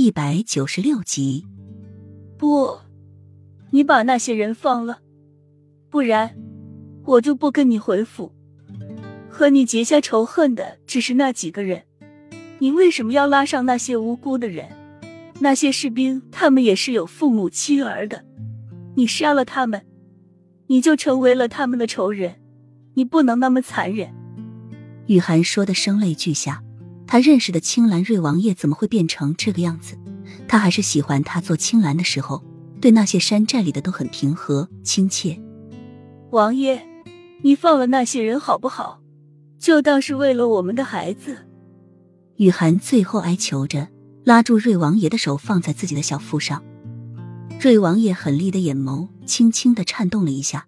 第一百九十六集。不，你把那些人放了，不然我就不跟你回府。和你结下仇恨的只是那几个人，你为什么要拉上那些无辜的人？那些士兵，他们也是有父母妻儿的，你杀了他们，你就成为了他们的仇人。你不能那么残忍。雨涵说的声泪俱下，他认识的青兰瑞王爷怎么会变成这个样子？他还是喜欢他做青兰的时候，对那些山寨里的都很平和亲切。王爷，你放了那些人好不好？就当是为了我们的孩子。雨涵最后哀求着，拉住瑞王爷的手，放在自己的小腹上。瑞王爷狠厉的眼眸轻轻的颤动了一下，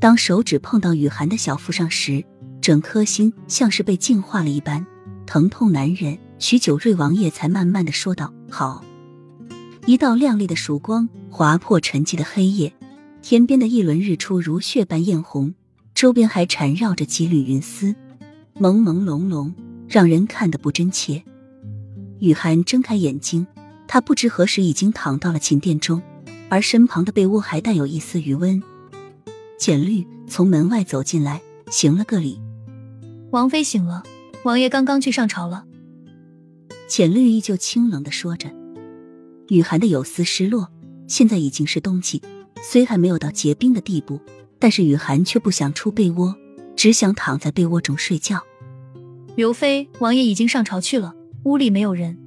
当手指碰到雨涵的小腹上时，整颗心像是被净化了一般，疼痛难忍。许久，瑞王爷才慢慢的说道：“好。”一道亮丽的曙光划破沉寂的黑夜，天边的一轮日出如血般艳红，周边还缠绕着几缕云丝。朦朦胧胧，让人看得不真切。雨涵睁开眼睛，他不知何时已经躺到了寝殿中，而身旁的被窝还带有一丝余温。简绿从门外走进来，行了个礼：“王妃醒了，王爷刚刚去上朝了。”浅绿依旧清冷的说着。雨涵的有丝失落。现在已经是冬季，虽还没有到结冰的地步，但是雨涵却不想出被窝。只想躺在被窝中睡觉。刘妃，王爷已经上朝去了，屋里没有人。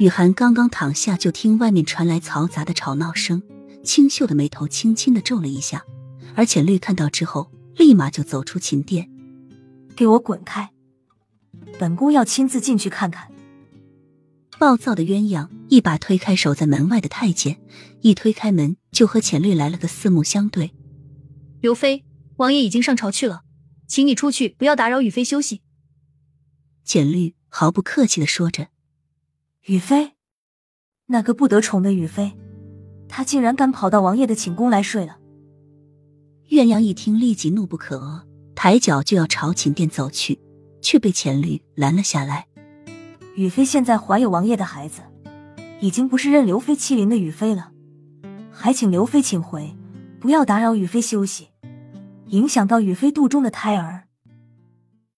雨涵刚刚躺下，就听外面传来嘈杂的吵闹声。清秀的眉头轻轻的皱了一下，而浅绿看到之后，立马就走出寝殿。给我滚开！本宫要亲自进去看看。暴躁的鸳鸯一把推开守在门外的太监，一推开门就和浅绿来了个四目相对。刘妃。王爷已经上朝去了，请你出去，不要打扰雨妃休息。简绿毫不客气的说着：“雨妃，那个不得宠的雨妃，她竟然敢跑到王爷的寝宫来睡了。”鸳鸯一听，立即怒不可遏，抬脚就要朝寝殿走去，却被钱绿拦了下来。雨飞现在怀有王爷的孩子，已经不是任刘妃欺凌的雨飞了，还请刘妃请回，不要打扰雨飞休息。影响到雨飞肚中的胎儿。